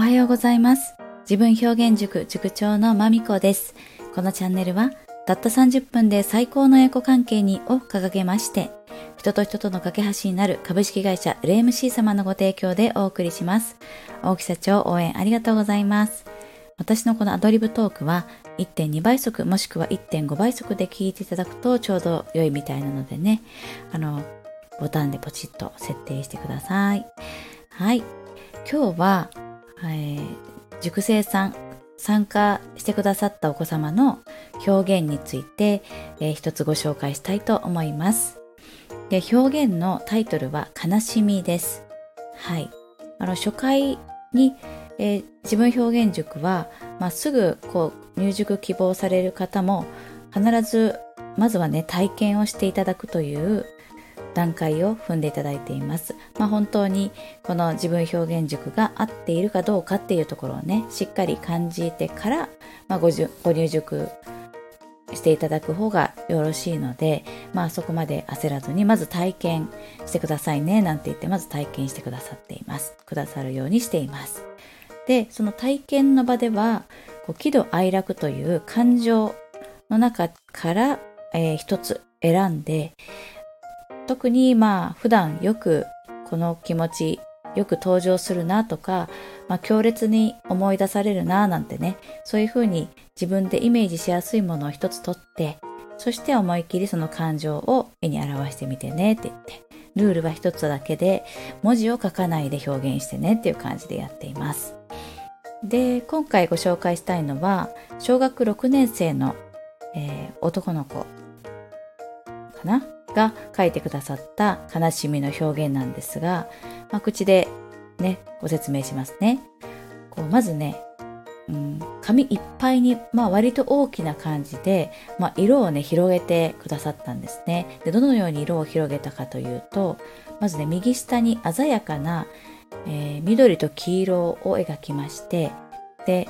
おはようございます。自分表現塾塾長のまみこです。このチャンネルは、たった30分で最高のエコ関係にを掲げまして、人と人との架け橋になる株式会社 LMC 様のご提供でお送りします。大木社長応援ありがとうございます。私のこのアドリブトークは1.2倍速もしくは1.5倍速で聞いていただくとちょうど良いみたいなのでね、あの、ボタンでポチッと設定してください。はい。今日は、えー塾生さん参加してくださったお子様の表現について、えー一つご紹介したいと思います。で表現のタイトルは「悲しみ」です。はい。あの初回に、えー自分表現塾は、まあ、すぐこう入塾希望される方も必ずまずはね体験をしていただくという段階を踏んでいただいています。まあ、本当にこの自分表現塾が合っているかどうかっていうところをねしっかり感じてから、まあ、ごご入塾していただく方がよろしいので、まあ、そこまで焦らずにまず体験してくださいねなんて言ってまず体験してくださっていますくださるようにしていますでその体験の場ではこう喜怒哀楽という感情の中から、えー一つ選んで特にまあ普段よくこの気持ちよく登場するなとか、まあ、強烈に思い出されるななんてねそういうふうに自分でイメージしやすいものを一つ取ってそして思いっきりその感情を絵に表してみてねって言ってルールは一つだけで文字を書かないで表現してねっていう感じでやっています。で今回ご紹介したいのは小学6年生の、えー男の子かな？が書いてくださった悲しみの表現なんですが、まあ、口でねご説明しますね。こうまずね、うん、紙いっぱいに、まあ、割と大きな感じで、まあ、色をね広げてくださったんですね。でどのように色を広げたかというとまずね右下に鮮やかな、えー緑と黄色を描きましてで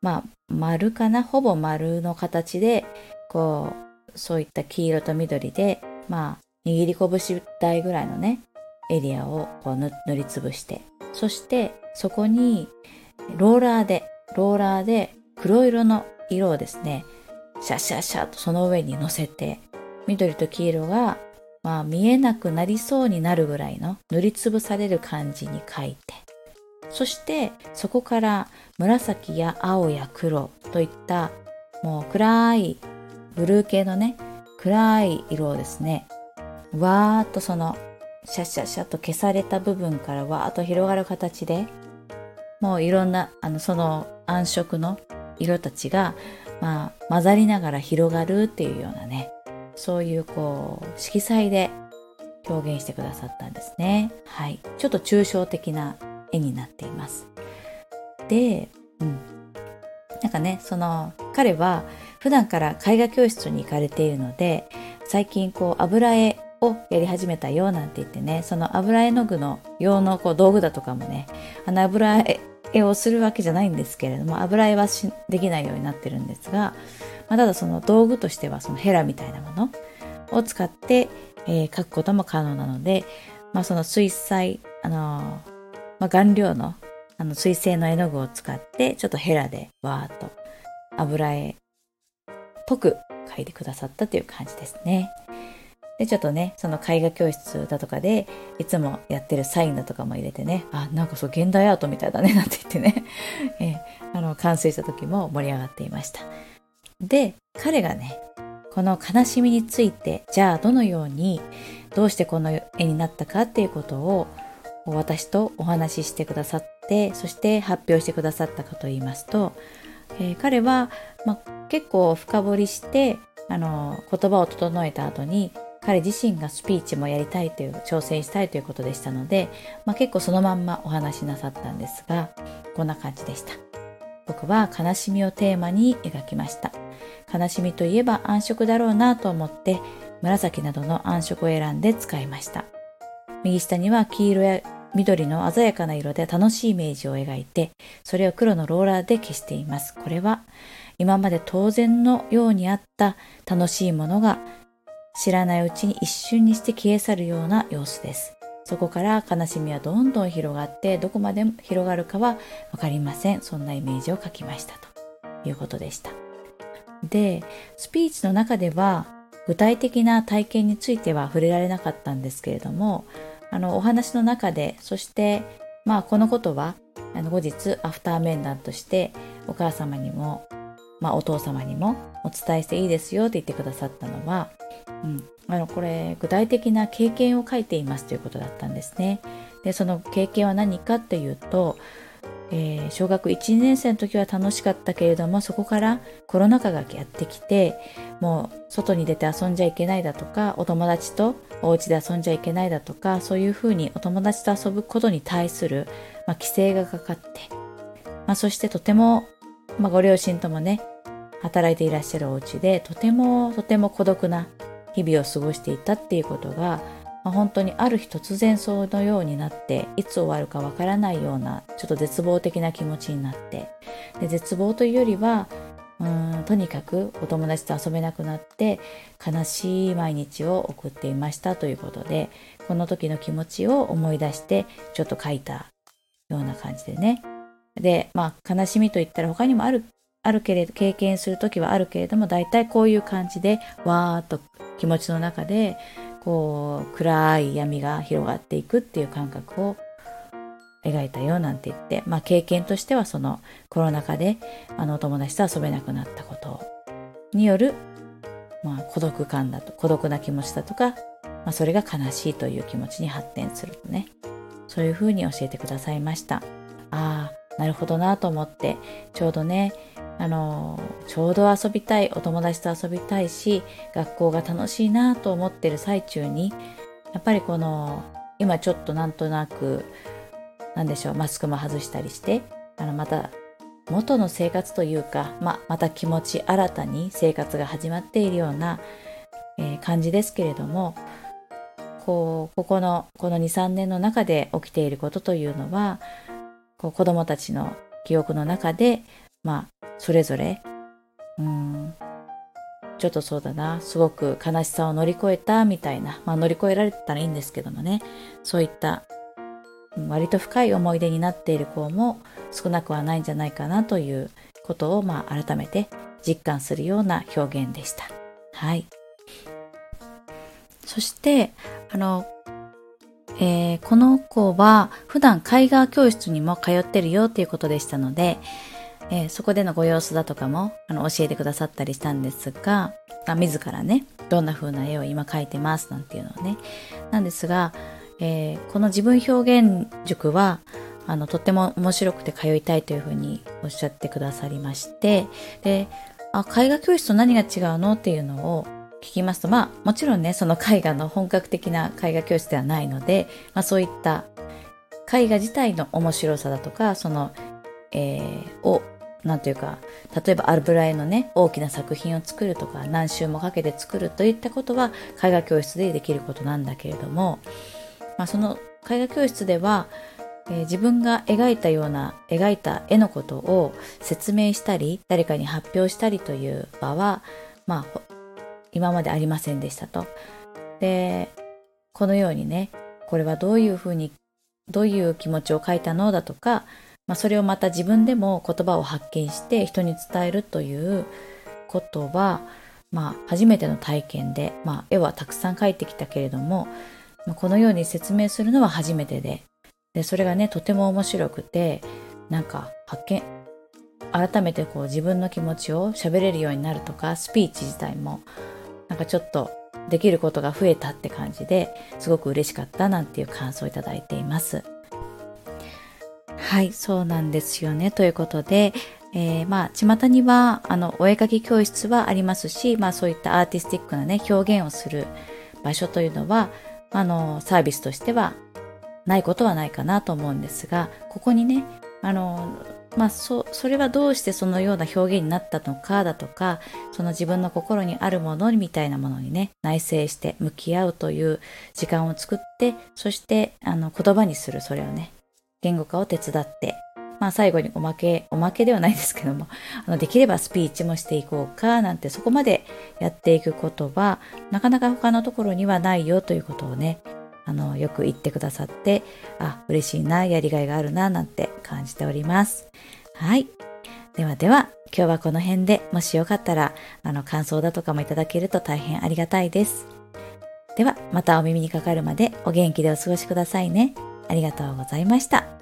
まあ丸かな？ほぼ丸の形でこうそういった黄色と緑でまあ握り拳大ぐらいのねエリアをこう塗りつぶしてそしてそこにローラーでローラーで黒色の色をですねシャシャシャとその上に乗せて緑と黄色がまあ見えなくなりそうになるぐらいの塗りつぶされる感じに描いてそしてそこから紫や青や黒といったもう暗いブルー系のね暗い色をですね。わーっとそのシャッシャッシャッと消された部分からわーっと広がる形でもういろんなあのその暗色の色たちが、まあ、混ざりながら広がるっていうようなねそういうこう色彩で表現してくださったんですね。はい。ちょっと抽象的な絵になっています。で、うん、なんかねその彼は普段から絵画教室に行かれているので最近こう油絵をやり始めたよなんて言ってねその油絵の具の用のこう道具だとかもねあの油絵をするわけじゃないんですけれども油絵はできないようになってるんですが、まあ、ただその道具としてはそのヘラみたいなものを使って、えー描くことも可能なので、まあ、その水彩あのーまあ、顔料のあの水性の絵の具を使ってちょっとヘラでわーっと油絵っぽく描いてくださったという感じですね。で、ちょっとね、その絵画教室だとかで、いつもやってるサインだとかも入れてね、あ、なんかそう、現代アートみたいだね、なんて言ってね、えーあの、完成した時も盛り上がっていました。で、彼がね、この悲しみについて、じゃあどのように、どうしてこの絵になったかっていうことを、私とお話ししてくださって、そして発表してくださったかと言いますと、えー彼は、まあ、結構深掘りして、あの、言葉を整えた後に、彼自身がスピーチもやりたいという挑戦したいということでしたので、まあ、結構そのまんまお話しなさったんですがこんな感じでした。僕は悲しみをテーマに描きました。悲しみといえば暗色だろうなと思って紫などの暗色を選んで使いました。右下には黄色や緑の鮮やかな色で楽しいイメージを描いてそれを黒のローラーで消しています。これは今まで当然のようにあった楽しいものが知らないうちに一瞬にして消え去るような様子です。そこから悲しみはどんどん広がってどこまで広がるかは分かりません。そんなイメージを書きました。ということでした。でスピーチの中では具体的な体験については触れられなかったんですけれどもあのお話の中でそしてまあこのことはあの後日アフター面談としてお母様にも、まあ、お父様にもお伝えしていいですよって言ってくださったのは、うん、あのこれ具体的な経験を書いていますということだったんですね。でその経験は何かというと、えー、小学1年生の時は楽しかったけれどもそこからコロナ禍がやってきてもう外に出て遊んじゃいけないだとかお友達とお家で遊んじゃいけないだとかそういうふうにお友達と遊ぶことに対する、まあ、規制がかかって、まあ、そしてとても、まあ、ご両親ともね働いていらっしゃるお家でとてもとても孤独な日々を過ごしていたっていうことが、まあ、本当にある日突然そのようになっていつ終わるかわからないようなちょっと絶望的な気持ちになって。で絶望というよりはうんとにかくお友達と遊べなくなって悲しい毎日を送っていましたということでこの時の気持ちを思い出してちょっと書いたような感じでね。でまあ悲しみといったら他にもあるあるけれど経験する時はあるけれども大体こういう感じでわーっと気持ちの中でこう暗い闇が広がっていくっていう感覚を描いたよなんて言って、まあ、経験としてはそのコロナ禍であのお友達と遊べなくなったことによる、まあ、孤独感だと孤独な気持ちだとか、まあ、それが悲しいという気持ちに発展するとね。そういうふうに教えてくださいました。ああなるほどなと思ってちょうどねあのちょうど遊びたいお友達と遊びたいし学校が楽しいなと思ってる最中にやっぱりこの今ちょっとなんとなくなんでしょうマスクも外したりしてあのまた元の生活というか、ままた気持ち新たに生活が始まっているような、えー、感じですけれどもこうここのこの23年の中で起きていることというのはこう子どもたちの記憶の中で、まあ、それぞれ。うん。ちょっとそうだな。すごく悲しさを乗り越えたみたいな、まあ、乗り越えられたらいいんですけどもね。そういった割と深い思い出になっている子も少なくはないんじゃないかなということを、まあ、改めて実感するような表現でした。はい。そして、あの、えー、この子は普段絵画教室にも通ってるよっていうことでしたので、えー、そこでのご様子だとかもあの教えてくださったりしたんですが、まあ自らね、どんな風な絵を今描いてますなんていうのをね、なんですが、えー、この自分表現塾はあのとっても面白くて通いたいというふうにおっしゃってくださりましてであ絵画教室と何が違うのっていうのを聞きますとまあもちろんねその絵画の本格的な絵画教室ではないので、まあ、そういった絵画自体の面白さだとかその、えー、をなんというか例えば油絵のね大きな作品を作るとか何週もかけて作るといったことは絵画教室でできることなんだけれどもまあ、その絵画教室では、えー、自分が描いたような描いた絵のことを説明したり誰かに発表したりという場は、まあ、今までありませんでしたと。でこのようにねこれはどういうふうにどういう気持ちを書いたのだとか、まあ、それをまた自分でも言葉を発見して人に伝えるということは、まあ、初めての体験で、まあ、絵はたくさん描いてきたけれどもこのように説明するのは初めてででそれがねとても面白くてなんか発見改めてこう自分の気持ちを喋れるようになるとかスピーチ自体もなんかちょっとできることが増えたって感じですごく嬉しかったなんていう感想をいただいています。はい、そうなんですよね。ということで、えー、まあ、巷には、あの、お絵かき教室はありますし、まあ、そういったアーティスティックなね、表現をする場所というのは、あの、サービスとしてはないことはないかなと思うんですが、ここにね、あの、まあ、そ、それはどうしてそのような表現になったのかだとか、その自分の心にあるものみたいなものにね、内省して向き合うという時間を作って、そして、あの、言葉にする、それをね、言語化を手伝ってまあ最後におまけ、おまけではないですけども、あのできればスピーチもしていこうかなんてそこまでやっていくことは、なかなか他のところにはないよということをね、あの、よく言ってくださって、あ、嬉しいな、やりがいがあるな、なんて感じております。はい。ではでは、今日はこの辺で、もしよかったら、あの、感想だとかもいただけると大変ありがたいです。では、またお耳にかかるまでお元気でお過ごしくださいね。ありがとうございました。